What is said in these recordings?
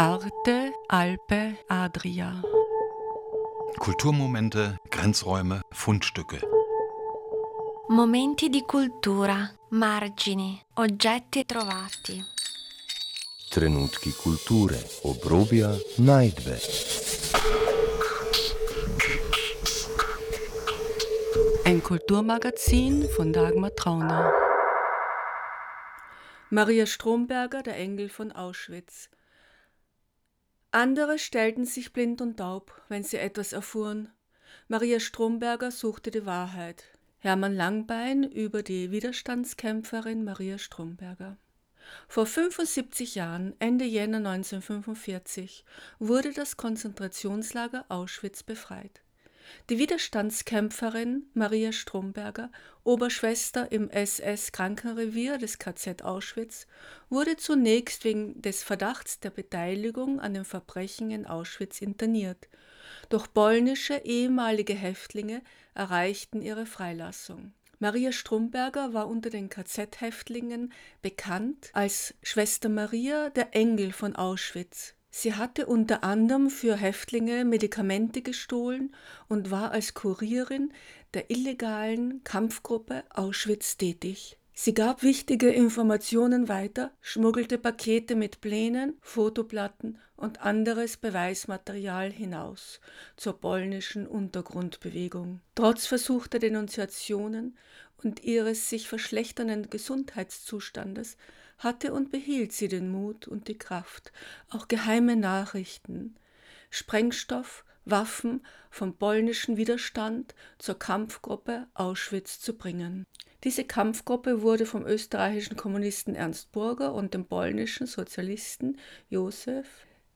Arte, Alpe, Adria. Kulturmomente, Grenzräume, Fundstücke. Momenti di cultura, margini, oggetti trovati. Trenutki kulture, obrobja, najdbe. Ein Kulturmagazin von Dagmar Trauner. Maria Stromberger, der Engel von Auschwitz. Andere stellten sich blind und taub, wenn sie etwas erfuhren. Maria Stromberger suchte die Wahrheit. Hermann Langbein über die Widerstandskämpferin Maria Stromberger. Vor 75 Jahren, Ende Jänner 1945, wurde das Konzentrationslager Auschwitz befreit. Die Widerstandskämpferin Maria Stromberger, Oberschwester im SS-Krankenrevier des KZ Auschwitz, wurde zunächst wegen des Verdachts der Beteiligung an den Verbrechen in Auschwitz interniert. Doch polnische ehemalige Häftlinge erreichten ihre Freilassung. Maria Stromberger war unter den KZ-Häftlingen bekannt als Schwester Maria, der Engel von Auschwitz. Sie hatte unter anderem für Häftlinge Medikamente gestohlen und war als Kurierin der illegalen Kampfgruppe Auschwitz tätig. Sie gab wichtige Informationen weiter, schmuggelte Pakete mit Plänen, Fotoplatten und anderes Beweismaterial hinaus zur polnischen Untergrundbewegung. Trotz versuchter Denunziationen und ihres sich verschlechternden Gesundheitszustandes hatte und behielt sie den Mut und die Kraft, auch geheime Nachrichten, Sprengstoff, Waffen vom polnischen Widerstand zur Kampfgruppe Auschwitz zu bringen. Diese Kampfgruppe wurde vom österreichischen Kommunisten Ernst Burger und dem polnischen Sozialisten Josef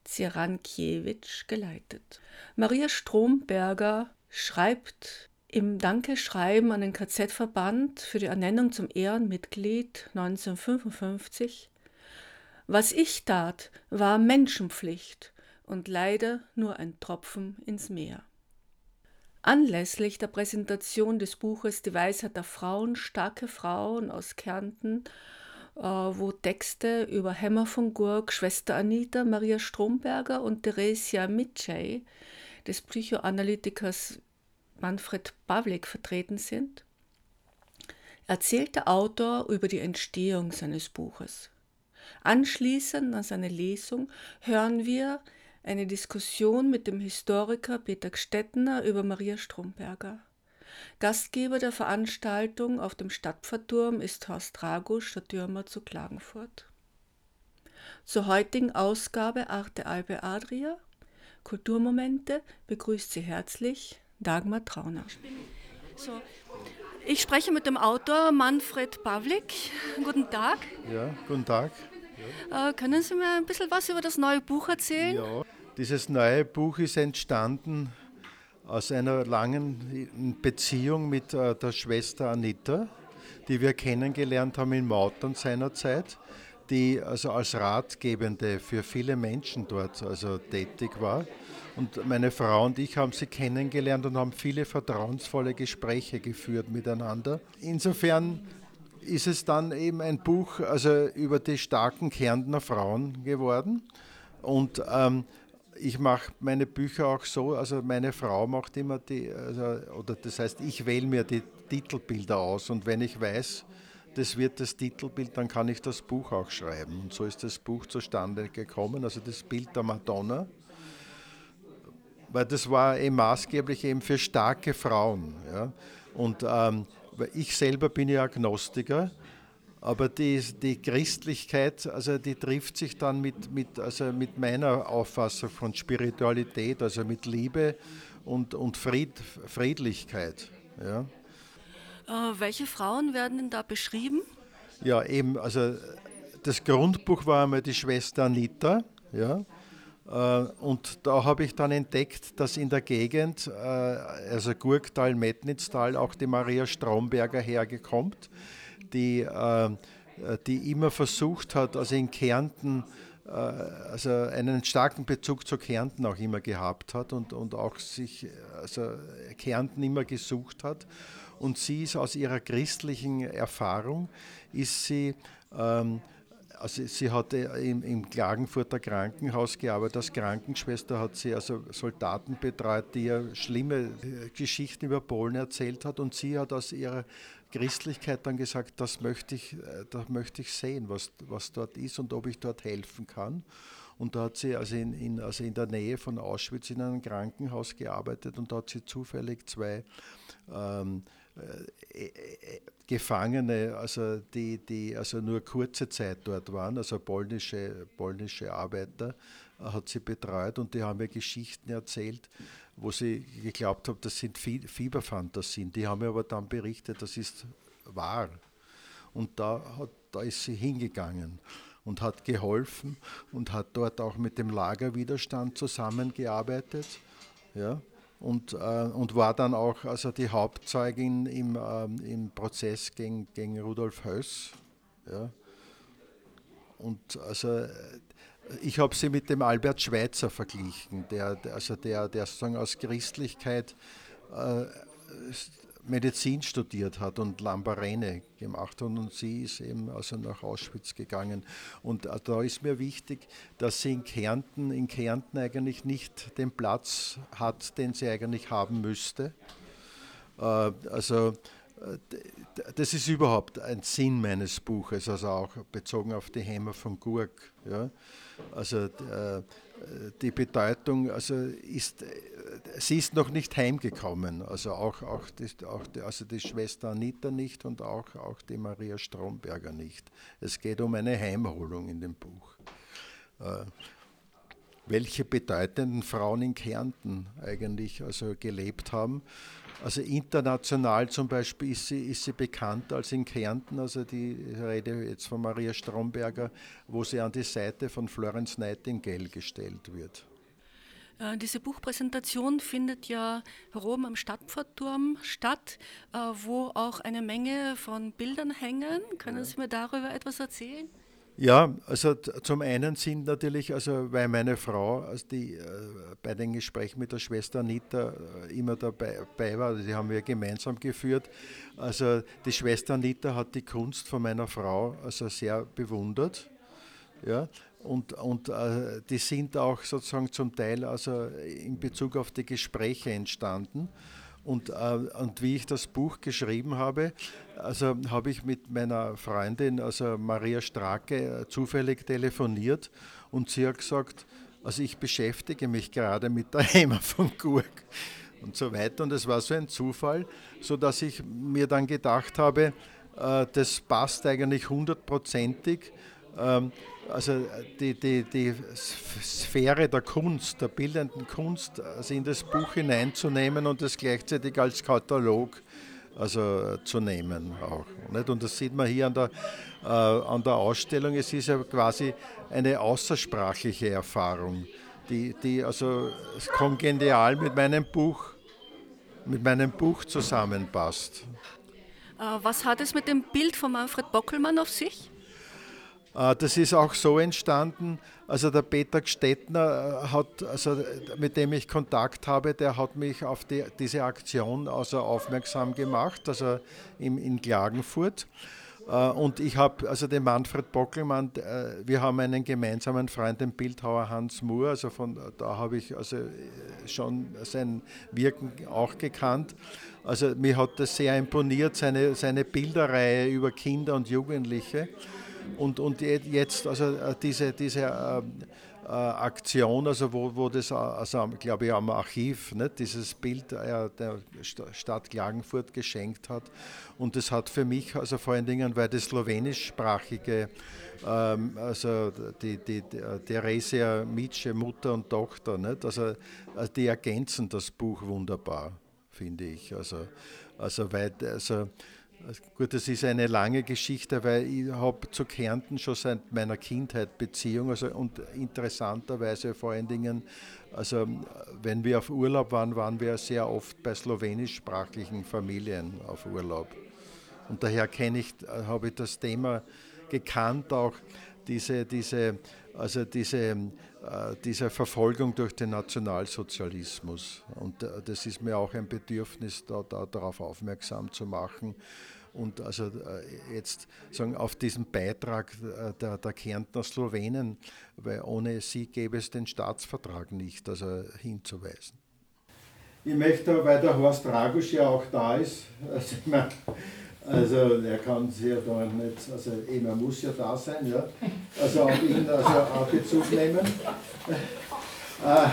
Zirankiewicz geleitet. Maria Stromberger schreibt im Dankeschreiben an den KZ-Verband für die Ernennung zum Ehrenmitglied 1955 Was ich tat, war Menschenpflicht und leider nur ein Tropfen ins Meer. Anlässlich der Präsentation des Buches Die Weisheit der Frauen, starke Frauen aus Kärnten, äh, wo Texte über Hemmer von Gurk, Schwester Anita, Maria Stromberger und Theresia Mitchell, des Psychoanalytikers Manfred Pawlik vertreten sind, erzählt der Autor über die Entstehung seines Buches. Anschließend an seine Lesung hören wir eine Diskussion mit dem Historiker Peter Gstettner über Maria Stromberger. Gastgeber der Veranstaltung auf dem Stadtpfarrturm ist Horst Dragusch, der Türmer zu Klagenfurt. Zur heutigen Ausgabe Arte Albe Adria Kulturmomente begrüßt sie herzlich Dagmar Trauner. So, ich spreche mit dem Autor Manfred Pawlik. Guten Tag. Ja, guten Tag. Ja. Äh, können Sie mir ein bisschen was über das neue Buch erzählen? Ja, dieses neue Buch ist entstanden aus einer langen Beziehung mit äh, der Schwester Anita, die wir kennengelernt haben in Mautern seinerzeit, die also als Ratgebende für viele Menschen dort also tätig war. Und meine Frau und ich haben sie kennengelernt und haben viele vertrauensvolle Gespräche geführt miteinander. Insofern ist es dann eben ein Buch also über die starken Kärntner Frauen geworden. Und ähm, ich mache meine Bücher auch so, also meine Frau macht immer die, also, oder das heißt, ich wähle mir die Titelbilder aus und wenn ich weiß, das wird das Titelbild, dann kann ich das Buch auch schreiben. Und so ist das Buch zustande gekommen, also das Bild der Madonna weil das war eben maßgeblich eben für starke Frauen. Ja. Und ähm, ich selber bin ja Agnostiker, aber die, die Christlichkeit, also die trifft sich dann mit, mit, also mit meiner Auffassung von Spiritualität, also mit Liebe und, und Fried, Friedlichkeit. Ja. Äh, welche Frauen werden denn da beschrieben? Ja, eben, also das Grundbuch war einmal die Schwester Anita, ja, äh, und da habe ich dann entdeckt, dass in der Gegend, äh, also Gurktal, Metnitztal, auch die Maria Stromberger hergekommt, die, äh, die immer versucht hat, also in Kärnten, also einen starken Bezug zu Kärnten auch immer gehabt hat und, und auch sich, also Kärnten immer gesucht hat. Und sie ist aus ihrer christlichen Erfahrung, ist sie ähm, also sie hatte im, im Klagenfurter Krankenhaus gearbeitet. Als Krankenschwester hat sie also Soldaten betreut, die ihr schlimme äh, Geschichten über Polen erzählt hat. Und sie hat aus ihrer Christlichkeit dann gesagt, das möchte ich, äh, das möchte ich sehen, was, was dort ist und ob ich dort helfen kann. Und da hat sie also in, in, also in der Nähe von Auschwitz in einem Krankenhaus gearbeitet und da hat sie zufällig zwei ähm, äh, äh, Gefangene, also die, die also nur kurze Zeit dort waren, also polnische, polnische Arbeiter, äh, hat sie betreut und die haben mir Geschichten erzählt, wo sie geglaubt haben, das sind Fieberfantasien. Die haben mir aber dann berichtet, das ist wahr. Und da, hat, da ist sie hingegangen und hat geholfen und hat dort auch mit dem Lagerwiderstand zusammengearbeitet. Ja und, äh, und war dann auch also die Hauptzeugin im, äh, im Prozess gegen, gegen Rudolf Höss. Ja. Und also ich habe sie mit dem Albert Schweitzer verglichen, der, also der, der sozusagen aus Christlichkeit äh, Medizin studiert hat und Lambarene gemacht hat und sie ist eben also nach Auschwitz gegangen. Und äh, da ist mir wichtig, dass sie in Kärnten, in Kärnten eigentlich nicht den Platz hat, den sie eigentlich haben müsste. Äh, also äh, das ist überhaupt ein Sinn meines Buches, also auch bezogen auf die Hämmer von Gurk. Ja. Also die Bedeutung also ist sie ist noch nicht heimgekommen, also auch, auch, die, auch die, also die Schwester Anita nicht und auch, auch die Maria Stromberger nicht. Es geht um eine Heimholung in dem Buch. Äh, welche bedeutenden Frauen in Kärnten eigentlich also gelebt haben. Also international zum Beispiel ist sie, ist sie bekannt als in Kärnten, also die Rede jetzt von Maria Stromberger, wo sie an die Seite von Florence Nightingale gestellt wird. Äh, diese Buchpräsentation findet ja oben am Stadtpfortturm statt, äh, wo auch eine Menge von Bildern hängen. Können Sie mir darüber etwas erzählen? Ja, also zum einen sind natürlich, also weil meine Frau, also die äh, bei den Gesprächen mit der Schwester Anita immer dabei, dabei war, die haben wir gemeinsam geführt. Also die Schwester Anita hat die Kunst von meiner Frau also sehr bewundert. Ja, und, und äh, die sind auch sozusagen zum Teil also in Bezug auf die Gespräche entstanden. Und, äh, und wie ich das Buch geschrieben habe, also habe ich mit meiner Freundin, also Maria Strake, äh, zufällig telefoniert und sie hat gesagt, also ich beschäftige mich gerade mit der Heimat von Gurk und so weiter. Und es war so ein Zufall, sodass ich mir dann gedacht habe, äh, das passt eigentlich hundertprozentig. Ähm, also die, die, die Sphäre der Kunst, der bildenden Kunst, also in das Buch hineinzunehmen und es gleichzeitig als Katalog also zu nehmen auch. Nicht? Und das sieht man hier an der, äh, an der Ausstellung. Es ist ja quasi eine außersprachliche Erfahrung, die, die also kongenial mit meinem Buch, mit meinem Buch zusammenpasst. Äh, was hat es mit dem Bild von Manfred Bockelmann auf sich? Äh, das ist auch so entstanden. Also der Peter Gstettner äh, hat, also mit dem ich Kontakt habe, der hat mich auf die, diese Aktion also aufmerksam gemacht, also in, in Klagenfurt. Äh, und ich habe also den Manfred Bockelmann, wir haben einen gemeinsamen Freund, den Bildhauer Hans Moore, also von da habe ich also schon sein Wirken auch gekannt. Also mir hat das sehr imponiert, seine, seine Bilderreihe über Kinder und Jugendliche. Und, und jetzt, also äh, diese, diese äh, äh, Aktion, also wo, wo das, also glaube ich, am Archiv, nicht, dieses Bild äh, der Stadt Klagenfurt geschenkt hat. Und das hat für mich, also vor allen Dingen, weil das slowenischsprachige, ähm, also die, die, die Theresia Mitsche, Mutter und Tochter, nicht, also die ergänzen das Buch wunderbar, finde ich. Also, also weil, also Gut, das ist eine lange Geschichte, weil ich habe zu Kärnten schon seit meiner Kindheit Beziehung also, und interessanterweise vor allen Dingen, also wenn wir auf Urlaub waren, waren wir sehr oft bei slowenischsprachigen Familien auf Urlaub. Und daher kenne ich, habe ich das Thema gekannt, auch diese, diese, also diese, äh, diese Verfolgung durch den Nationalsozialismus. Und äh, das ist mir auch ein Bedürfnis, da, da, darauf aufmerksam zu machen. Und also jetzt sagen auf diesen Beitrag der, der Kärntner Slowenen, weil ohne sie gäbe es den Staatsvertrag nicht, also hinzuweisen. Ich möchte, weil der Horst Dragusch ja auch da ist, also, ich meine, also er kann sich ja da nicht, also eben, er muss ja da sein, ja. Also auf ihn also auch Bezug nehmen. Äh,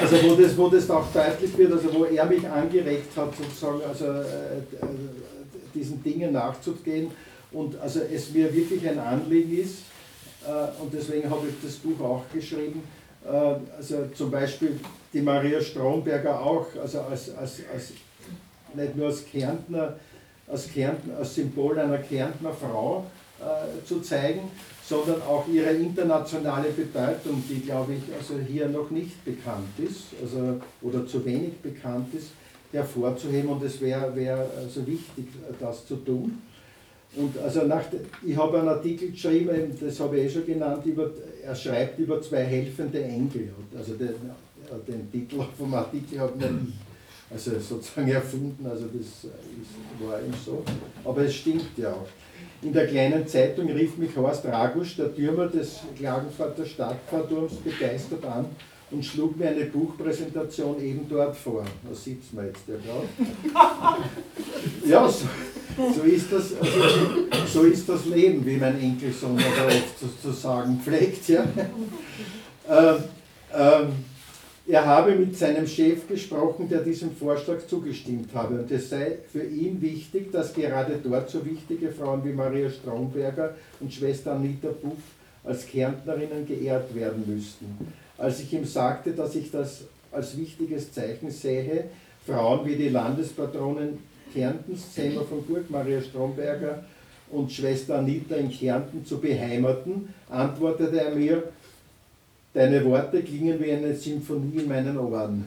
also wo das, wo das auch deutlich wird, also wo er mich angeregt hat, sozusagen, also äh, diesen Dingen nachzugehen und also es mir wirklich ein Anliegen ist, äh, und deswegen habe ich das Buch auch geschrieben, äh, also zum Beispiel die Maria Stromberger auch, also als, als, als nicht nur als Kärntner, als, Kärntner, als Symbol einer Kärntner Frau äh, zu zeigen, sondern auch ihre internationale Bedeutung, die glaube ich also hier noch nicht bekannt ist, also, oder zu wenig bekannt ist, hervorzuheben und es wäre wär also wichtig, das zu tun. Und also nach, ich habe einen Artikel geschrieben, das habe ich eh schon genannt, über, er schreibt über zwei helfende Engel. Also den, den Titel vom Artikel habe nicht ich also sozusagen erfunden, also das ist, war eben so. Aber es stimmt ja auch. In der kleinen Zeitung rief mich Horst Ragusch, der Türmer des Klagenfurter Stadtpfarrturms, begeistert an und schlug mir eine Buchpräsentation eben dort vor. Da sitzt man jetzt ja gerade. Ja, so, so, ist das, also, so ist das Leben, wie mein Enkelsohn aber oft zu, zu sagen pflegt. Ja. Ähm, ähm, er habe mit seinem Chef gesprochen, der diesem Vorschlag zugestimmt habe. Und es sei für ihn wichtig, dass gerade dort so wichtige Frauen wie Maria Stromberger und Schwester Anita Buff als Kärntnerinnen geehrt werden müssten. Als ich ihm sagte, dass ich das als wichtiges Zeichen sehe, Frauen wie die Landespatronin Kärntens, Zimmer von Burg, Maria Stromberger und Schwester Anita in Kärnten zu beheimaten, antwortete er mir, Deine Worte klingen wie eine Symphonie in meinen Ohren.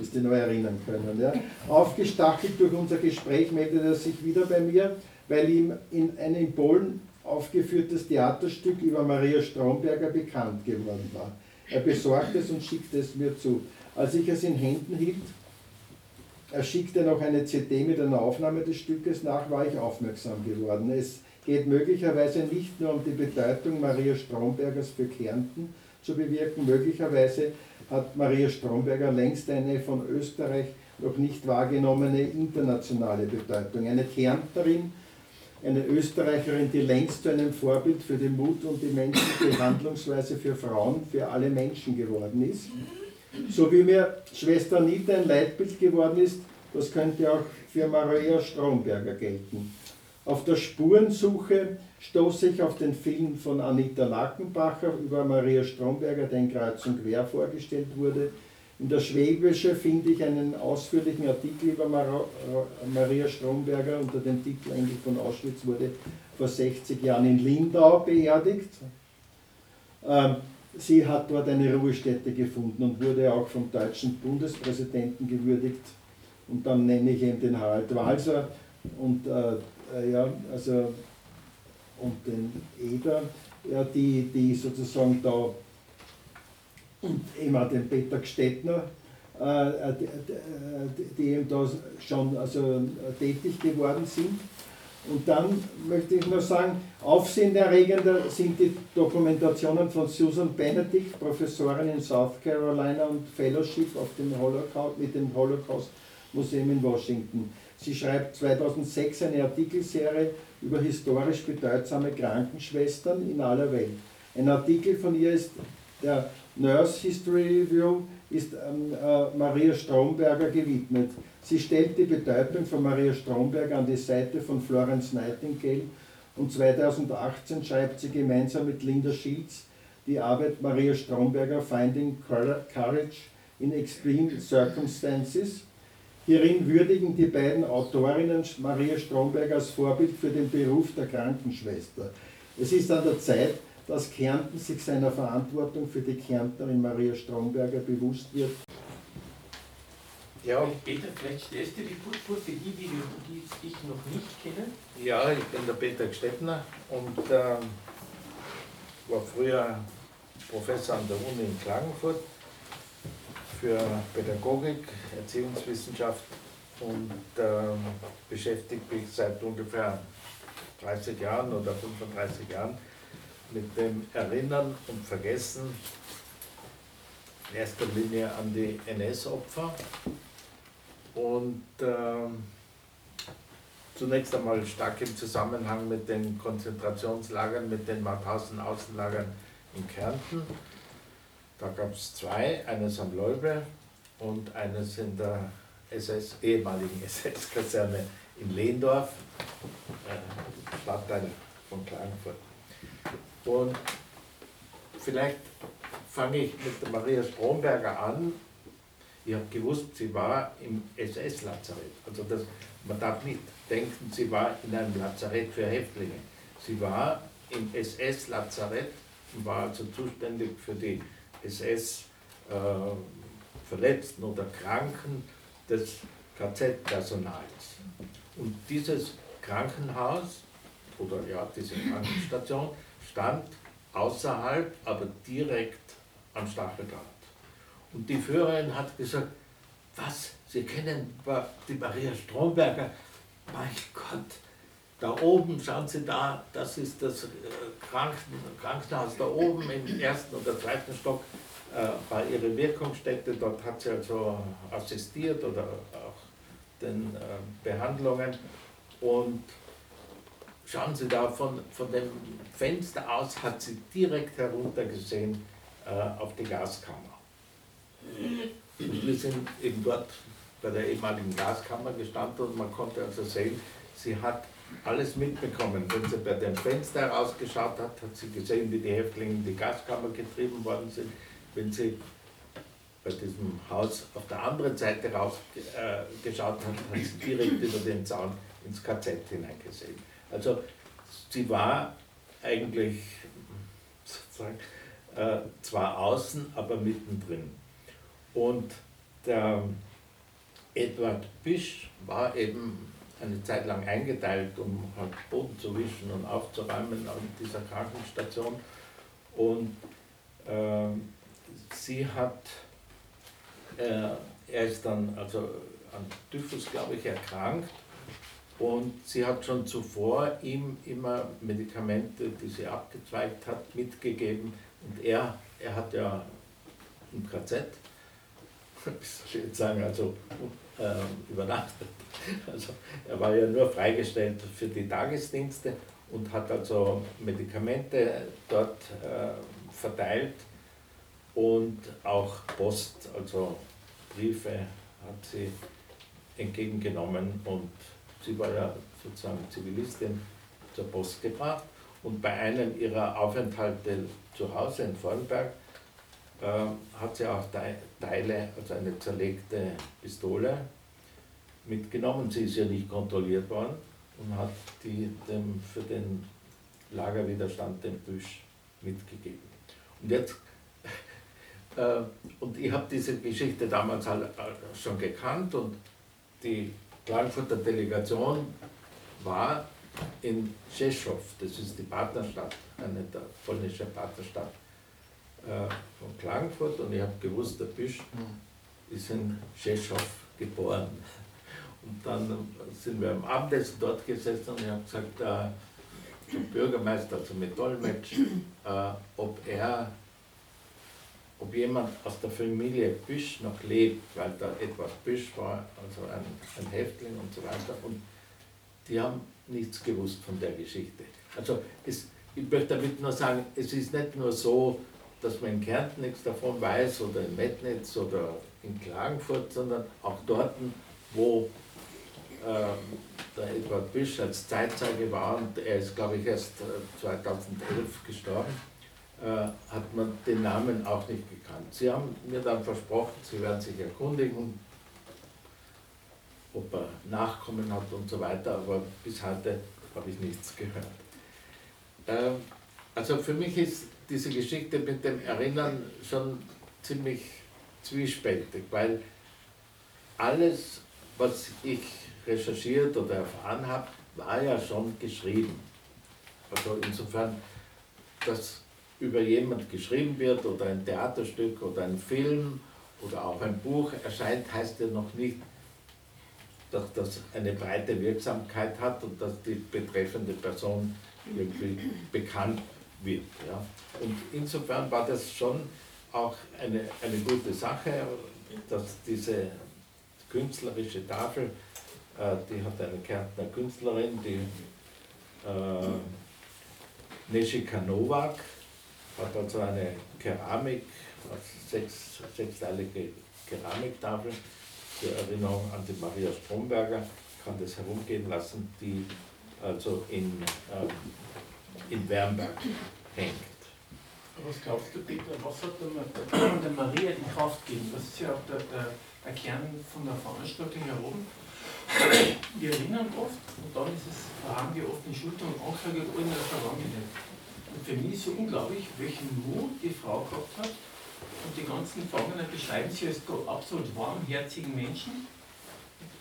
Ist ihr noch erinnern können. Ja? Aufgestachelt durch unser Gespräch meldete er sich wieder bei mir, weil ihm in ein in Polen aufgeführtes Theaterstück über Maria Stromberger bekannt geworden war. Er besorgte es und schickte es mir zu. Als ich es in Händen hielt, er schickte noch eine CD mit einer Aufnahme des Stückes nach, war ich aufmerksam geworden. Es geht möglicherweise nicht nur um die Bedeutung Maria Strombergers für Kärnten, zu bewirken. Möglicherweise hat Maria Stromberger längst eine von Österreich noch nicht wahrgenommene internationale Bedeutung. Eine Kärntnerin, eine Österreicherin, die längst zu einem Vorbild für den Mut und die menschliche Handlungsweise für Frauen, für alle Menschen geworden ist. So wie mir Schwester Anita ein Leitbild geworden ist, das könnte auch für Maria Stromberger gelten. Auf der Spurensuche stoße ich auf den Film von Anita Lackenbacher über Maria Stromberger, der in Kreuz und Quer vorgestellt wurde. In der Schwäbische finde ich einen ausführlichen Artikel über Maria Stromberger unter dem Titel Engel von Auschwitz wurde vor 60 Jahren in Lindau beerdigt. Ähm, sie hat dort eine Ruhestätte gefunden und wurde auch vom deutschen Bundespräsidenten gewürdigt. Und dann nenne ich eben den Harald Walser und äh, ja, also und den Eder, ja, die, die sozusagen da und eben auch den Peter Gstettner, äh, äh die, die, eben da schon also, tätig geworden sind. Und dann möchte ich noch sagen, aufsehenerregender sind die Dokumentationen von Susan Benedict, Professorin in South Carolina und Fellowship auf dem Holocaust, mit dem Holocaust Museum in Washington. Sie schreibt 2006 eine Artikelserie über historisch bedeutsame Krankenschwestern in aller Welt. Ein Artikel von ihr ist der Nurse History Review ist ähm, äh, Maria Stromberger gewidmet. Sie stellt die Bedeutung von Maria Stromberger an die Seite von Florence Nightingale und 2018 schreibt sie gemeinsam mit Linda Shields die Arbeit Maria Stromberger Finding Courage in Extreme Circumstances Hierin würdigen die beiden Autorinnen Maria Stromberg als Vorbild für den Beruf der Krankenschwester. Es ist an der Zeit, dass Kärnten sich seiner Verantwortung für die Kärntnerin Maria Stromberger bewusst wird. Ja. Peter, vielleicht stellst du dich kurz vor für die, die, die dich noch nicht kennen. Ja, ich bin der Peter Gstettner und ähm, war früher Professor an der Uni in Klagenfurt für Pädagogik, Erziehungswissenschaft und ähm, beschäftigt mich seit ungefähr 30 Jahren oder 35 Jahren mit dem Erinnern und Vergessen in erster Linie an die NS-Opfer und ähm, zunächst einmal stark im Zusammenhang mit den Konzentrationslagern, mit den Mauthausen-Außenlagern in Kärnten. Da gab es zwei, eines am Leube und eines in der SS, ehemaligen SS-Kaserne in Lehndorf, äh, Stadtteil von Klagenfurt. Und vielleicht fange ich mit der Maria Stromberger an. Ich habe gewusst, sie war im SS-Lazarett. Also das, man darf nicht denken, sie war in einem Lazarett für Häftlinge. Sie war im SS-Lazarett und war also zuständig für die SS-Verletzten äh, oder Kranken des KZ-Personals. Und dieses Krankenhaus oder ja, diese Krankenstation stand außerhalb, aber direkt am Stacheldraht. Und die Führerin hat gesagt, was, Sie kennen die Maria Stromberger? Mein Gott, da oben, schauen Sie da, das ist das äh, Kranken, Krankenhaus da oben im ersten oder zweiten Stock äh, war ihre Wirkungsstätte. Dort hat sie also assistiert oder auch den äh, Behandlungen. Und schauen Sie da, von, von dem Fenster aus hat sie direkt heruntergesehen äh, auf die Gaskammer. Und wir sind eben dort bei der ehemaligen Gaskammer gestanden und man konnte also sehen, sie hat alles mitbekommen. Wenn sie bei dem Fenster herausgeschaut hat, hat sie gesehen, wie die Häftlinge in die Gaskammer getrieben worden sind. Wenn sie bei diesem Haus auf der anderen Seite rausgeschaut hat, hat sie direkt über den Zaun ins KZ hineingesehen. Also sie war eigentlich sozusagen äh, zwar außen, aber mittendrin. Und der Edward Bisch war eben eine Zeit lang eingeteilt, um halt Boden zu wischen und aufzuräumen an dieser Krankenstation. Und äh, sie hat, äh, er ist dann also an Typhus, glaube ich, erkrankt und sie hat schon zuvor ihm immer Medikamente, die sie abgezweigt hat, mitgegeben. Und er, er hat ja im KZ, wie soll ich jetzt sagen, also äh, übernachtet. Also er war ja nur freigestellt für die Tagesdienste und hat also Medikamente dort äh, verteilt und auch Post, also Briefe hat sie entgegengenommen und sie war ja sozusagen Zivilistin zur Post gebracht und bei einem ihrer Aufenthalte zu Hause in Vornberg hat sie auch Teile, also eine zerlegte Pistole mitgenommen. Sie ist ja nicht kontrolliert worden und hat die dem für den Lagerwiderstand dem Büsch mitgegeben. Und jetzt äh, und ich habe diese Geschichte damals halt äh, schon gekannt und die Klagenfurter Delegation war in Rzeszow, das ist die Partnerstadt, eine der polnische Partnerstadt äh, von Klagenfurt und ich habe gewusst, der Bisch mhm. ist in Rzeszow geboren. Und dann sind wir am Abendessen dort gesessen und ich habe gesagt, äh, zum Bürgermeister, mit Dolmetsch, äh, ob er ob jemand aus der Familie Büsch noch lebt, weil da Edward Büsch war, also ein, ein Häftling und so weiter. Und die haben nichts gewusst von der Geschichte. Also es, ich möchte damit nur sagen, es ist nicht nur so, dass man in Kärnten nichts davon weiß oder in Metnitz oder in Klagenfurt, sondern auch dort, wo ähm, der Edward Büsch als Zeitzeuge war und er ist, glaube ich, erst 2011 äh, gestorben äh, hat man den Namen auch nicht gekannt. Sie haben mir dann versprochen, Sie werden sich erkundigen, ob er Nachkommen hat und so weiter, aber bis heute habe ich nichts gehört. Ähm, also für mich ist diese Geschichte mit dem Erinnern schon ziemlich zwiespältig, weil alles, was ich recherchiert oder erfahren habe, war ja schon geschrieben. Also insofern, das über jemand geschrieben wird oder ein Theaterstück oder ein Film oder auch ein Buch erscheint, heißt ja noch nicht, dass das eine breite Wirksamkeit hat und dass die betreffende Person irgendwie bekannt wird. Ja. Und insofern war das schon auch eine, eine gute Sache, dass diese künstlerische Tafel, äh, die hat eine Kärntner Künstlerin, die äh, Neshika Novak, hat also eine Keramik, sechs, sechsteilige Keramiktafel zur Erinnerung an die Maria Stromberger, kann das herumgehen lassen, die also in, ähm, in Wernberg hängt. Was glaubst du, Peter, was hat der, der Maria die Kraft gegeben? Das ist ja auch der, der, der Kern von der Veranstaltung hier oben. Wir erinnern oft und dann ist es, haben wir oft die Schulter und Anklage in der Vergangenheit. Und für mich ist so unglaublich, welchen Mut die Frau gehabt hat. Und die ganzen Gefangenen beschreiben sie als absolut warmherzigen Menschen.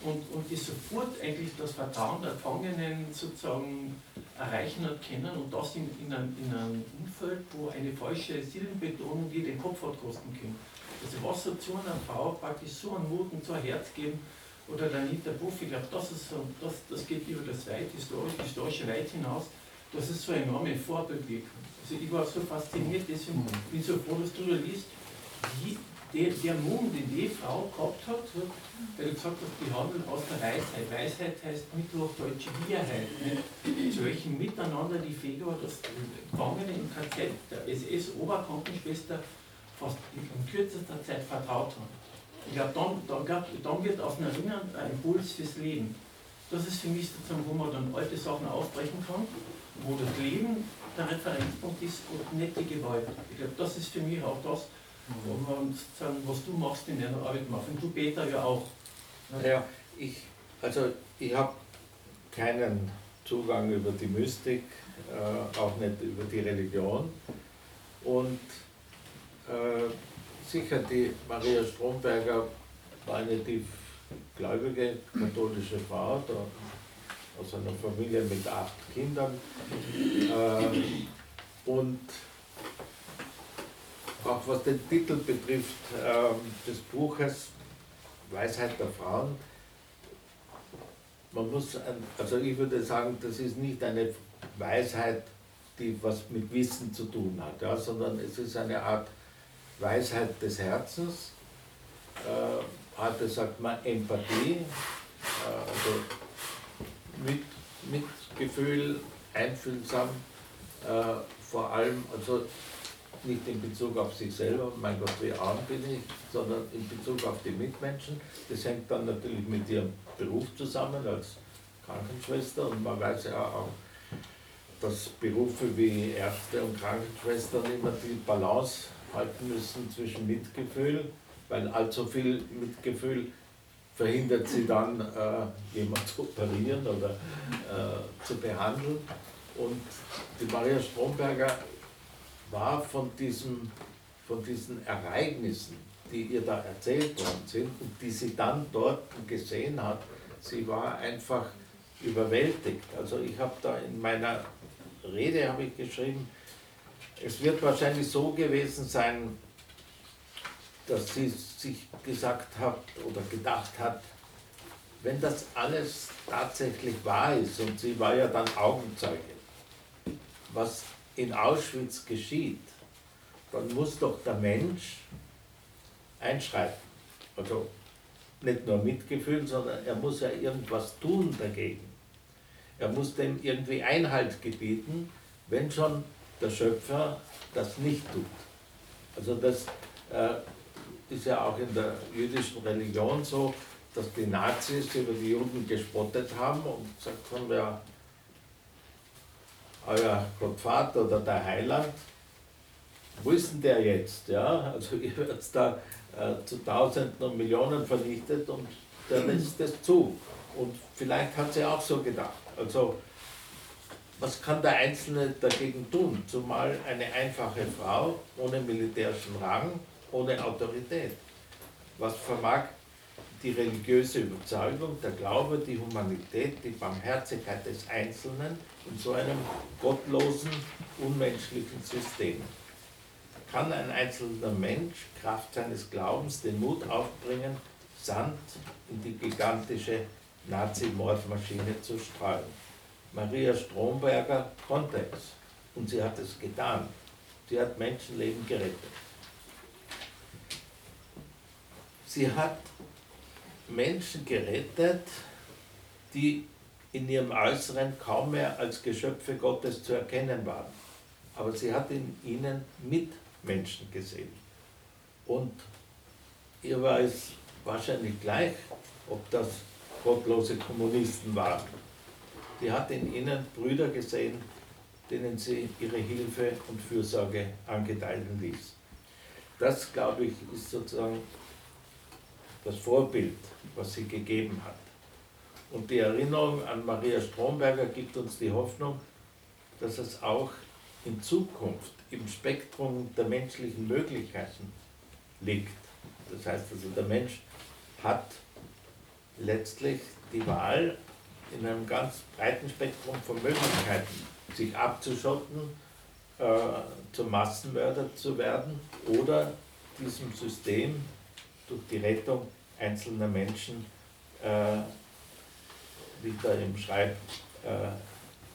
Und, und die sofort eigentlich das Vertrauen der Gefangenen sozusagen erreichen hat können und das in, in, einem, in einem Umfeld, wo eine falsche Silbenbetonung die den Kopf hat kosten können. Also was hat so einer Frau praktisch so einen Mut und so ein Herz geben, oder der Anita Buff, ich glaube, das, so, das, das geht über das weit historische, historische weit hinaus, das ist so eine enorme Vorbildwirkung. Also ich war so fasziniert, deswegen bin ich so froh, dass du da liest, wie der, der Mund, den die Frau gehabt hat, weil du gesagt hast, die handeln aus der Weisheit. Weisheit heißt mittelhochdeutsche Wierheit. Nicht? Zu welchem Miteinander die fähig war, dass Gefangene im KZ der SS-Oberkrankenschwester fast in kürzester Zeit vertraut haben. Ich glaube, dann, dann, dann wird aus einer Erinnern ein Impuls fürs Leben. Das ist für mich sozusagen, wo man dann alte Sachen aufbrechen kann, wo das Leben der Referenzpunkt ist und die Gewalt. Ich glaube, das ist für mich auch das, wo man sagen, was du machst in deiner Arbeit machst. Und du Peter ja auch. Ja, ich, also ich habe keinen Zugang über die Mystik, äh, auch nicht über die Religion. Und äh, sicher, die Maria Stromberger war eine tief gläubige katholische Frau, da, aus einer Familie mit acht Kindern. Äh, und auch was den Titel betrifft äh, des Buches Weisheit der Frauen, man muss, also ich würde sagen, das ist nicht eine Weisheit, die was mit Wissen zu tun hat, ja, sondern es ist eine Art Weisheit des Herzens. Äh, heute sagt man Empathie, äh, also mit, Mitgefühl, einfühlsam, äh, vor allem, also nicht in Bezug auf sich selber, mein Gott, wie arm bin ich, sondern in Bezug auf die Mitmenschen. Das hängt dann natürlich mit ihrem Beruf zusammen als Krankenschwester und man weiß ja auch, dass Berufe wie Ärzte und Krankenschwestern immer die Balance halten müssen zwischen Mitgefühl, weil allzu viel Mitgefühl verhindert sie dann, äh, jemanden zu operieren oder äh, zu behandeln. Und die Maria Stromberger war von, diesem, von diesen Ereignissen, die ihr da erzählt worden sind und die sie dann dort gesehen hat, sie war einfach überwältigt. Also ich habe da in meiner Rede habe ich geschrieben, es wird wahrscheinlich so gewesen sein, dass sie sich gesagt hat oder gedacht hat, wenn das alles tatsächlich wahr ist, und sie war ja dann Augenzeuge, was in Auschwitz geschieht, dann muss doch der Mensch einschreiten. Also nicht nur Mitgefühl, sondern er muss ja irgendwas tun dagegen. Er muss dem irgendwie Einhalt gebieten, wenn schon der Schöpfer das nicht tut. Also das äh, ist ja auch in der jüdischen Religion so, dass die Nazis über die Juden gespottet haben und gesagt haben, ja, euer Gottvater oder der Heiland, wo ist denn der jetzt? Ja? Also ihr werdet da äh, zu Tausenden und Millionen vernichtet und der lässt das zu. Und vielleicht hat sie auch so gedacht. Also was kann der Einzelne dagegen tun? Zumal eine einfache Frau ohne militärischen Rang, ohne Autorität. Was vermag die religiöse Überzeugung, der Glaube, die Humanität, die Barmherzigkeit des Einzelnen in so einem gottlosen, unmenschlichen System. Kann ein einzelner Mensch Kraft seines Glaubens den Mut aufbringen, Sand in die gigantische Nazi-Mordmaschine zu streuen. Maria Stromberger konnte es und sie hat es getan. Sie hat Menschenleben gerettet. Sie hat Menschen gerettet, die in ihrem Äußeren kaum mehr als Geschöpfe Gottes zu erkennen waren. Aber sie hat in ihnen Mitmenschen gesehen. Und ihr war es wahrscheinlich gleich, ob das gottlose Kommunisten waren. Die hat in ihnen Brüder gesehen, denen sie ihre Hilfe und Fürsorge angedeihen ließ. Das, glaube ich, ist sozusagen das Vorbild, was sie gegeben hat. Und die Erinnerung an Maria Stromberger gibt uns die Hoffnung, dass es auch in Zukunft im Spektrum der menschlichen Möglichkeiten liegt. Das heißt also, der Mensch hat letztlich die Wahl in einem ganz breiten Spektrum von Möglichkeiten sich abzuschotten, äh, zum Massenmörder zu werden oder diesem System durch die Rettung einzelner Menschen, äh, wie da im Schreib, äh,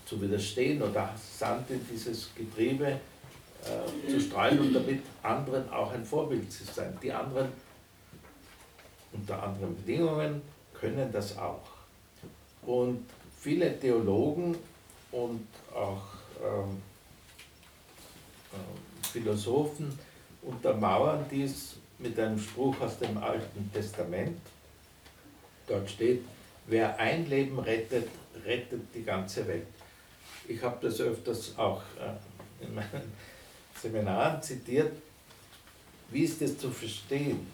zu widerstehen oder Sand in dieses Getriebe äh, zu streuen und damit anderen auch ein Vorbild zu sein. Die anderen unter anderen Bedingungen können das auch. Und viele Theologen und auch ähm, äh, Philosophen untermauern dies mit einem Spruch aus dem Alten Testament. Dort steht, wer ein Leben rettet, rettet die ganze Welt. Ich habe das öfters auch äh, in meinen Seminaren zitiert. Wie ist das zu verstehen?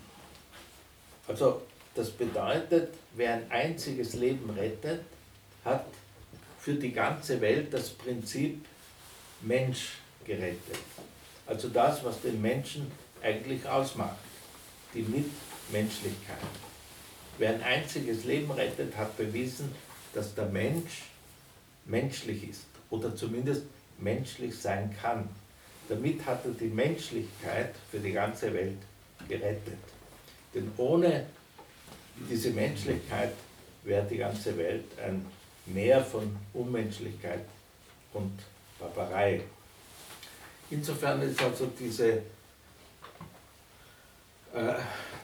Also das bedeutet, wer ein einziges Leben rettet, hat für die ganze Welt das Prinzip Mensch gerettet. Also das, was den Menschen eigentlich ausmacht, die Mitmenschlichkeit. Wer ein einziges Leben rettet, hat bewiesen, dass der Mensch menschlich ist oder zumindest menschlich sein kann. Damit hat er die Menschlichkeit für die ganze Welt gerettet. Denn ohne diese Menschlichkeit wäre die ganze Welt ein Meer von Unmenschlichkeit und Barbarei. Insofern ist also diese,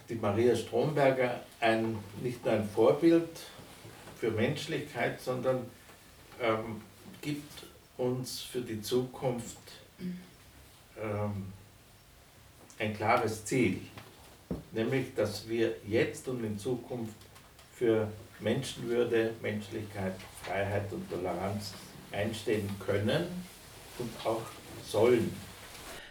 die Maria Stromberger ein, nicht nur ein Vorbild für Menschlichkeit, sondern ähm, gibt uns für die Zukunft ähm, ein klares Ziel, nämlich dass wir jetzt und in Zukunft für Menschenwürde, Menschlichkeit, Freiheit und Toleranz einstehen können und auch sollen.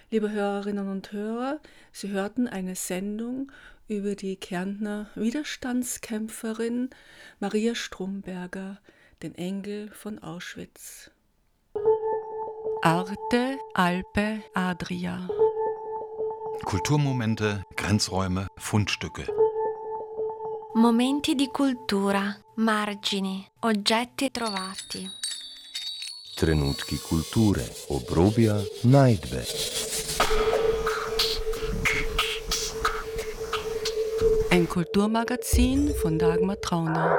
Liebe Hörerinnen und Hörer, Sie hörten eine Sendung über die Kärntner Widerstandskämpferin Maria Stromberger, den Engel von Auschwitz. Arte, Alpe, Adria. Kulturmomente, Grenzräume, Fundstücke. Momenti di cultura, margini, oggetti trovati. Trenutki kulture, obrobja, najdbe. Ein Kulturmagazin von Dagmar Trauner.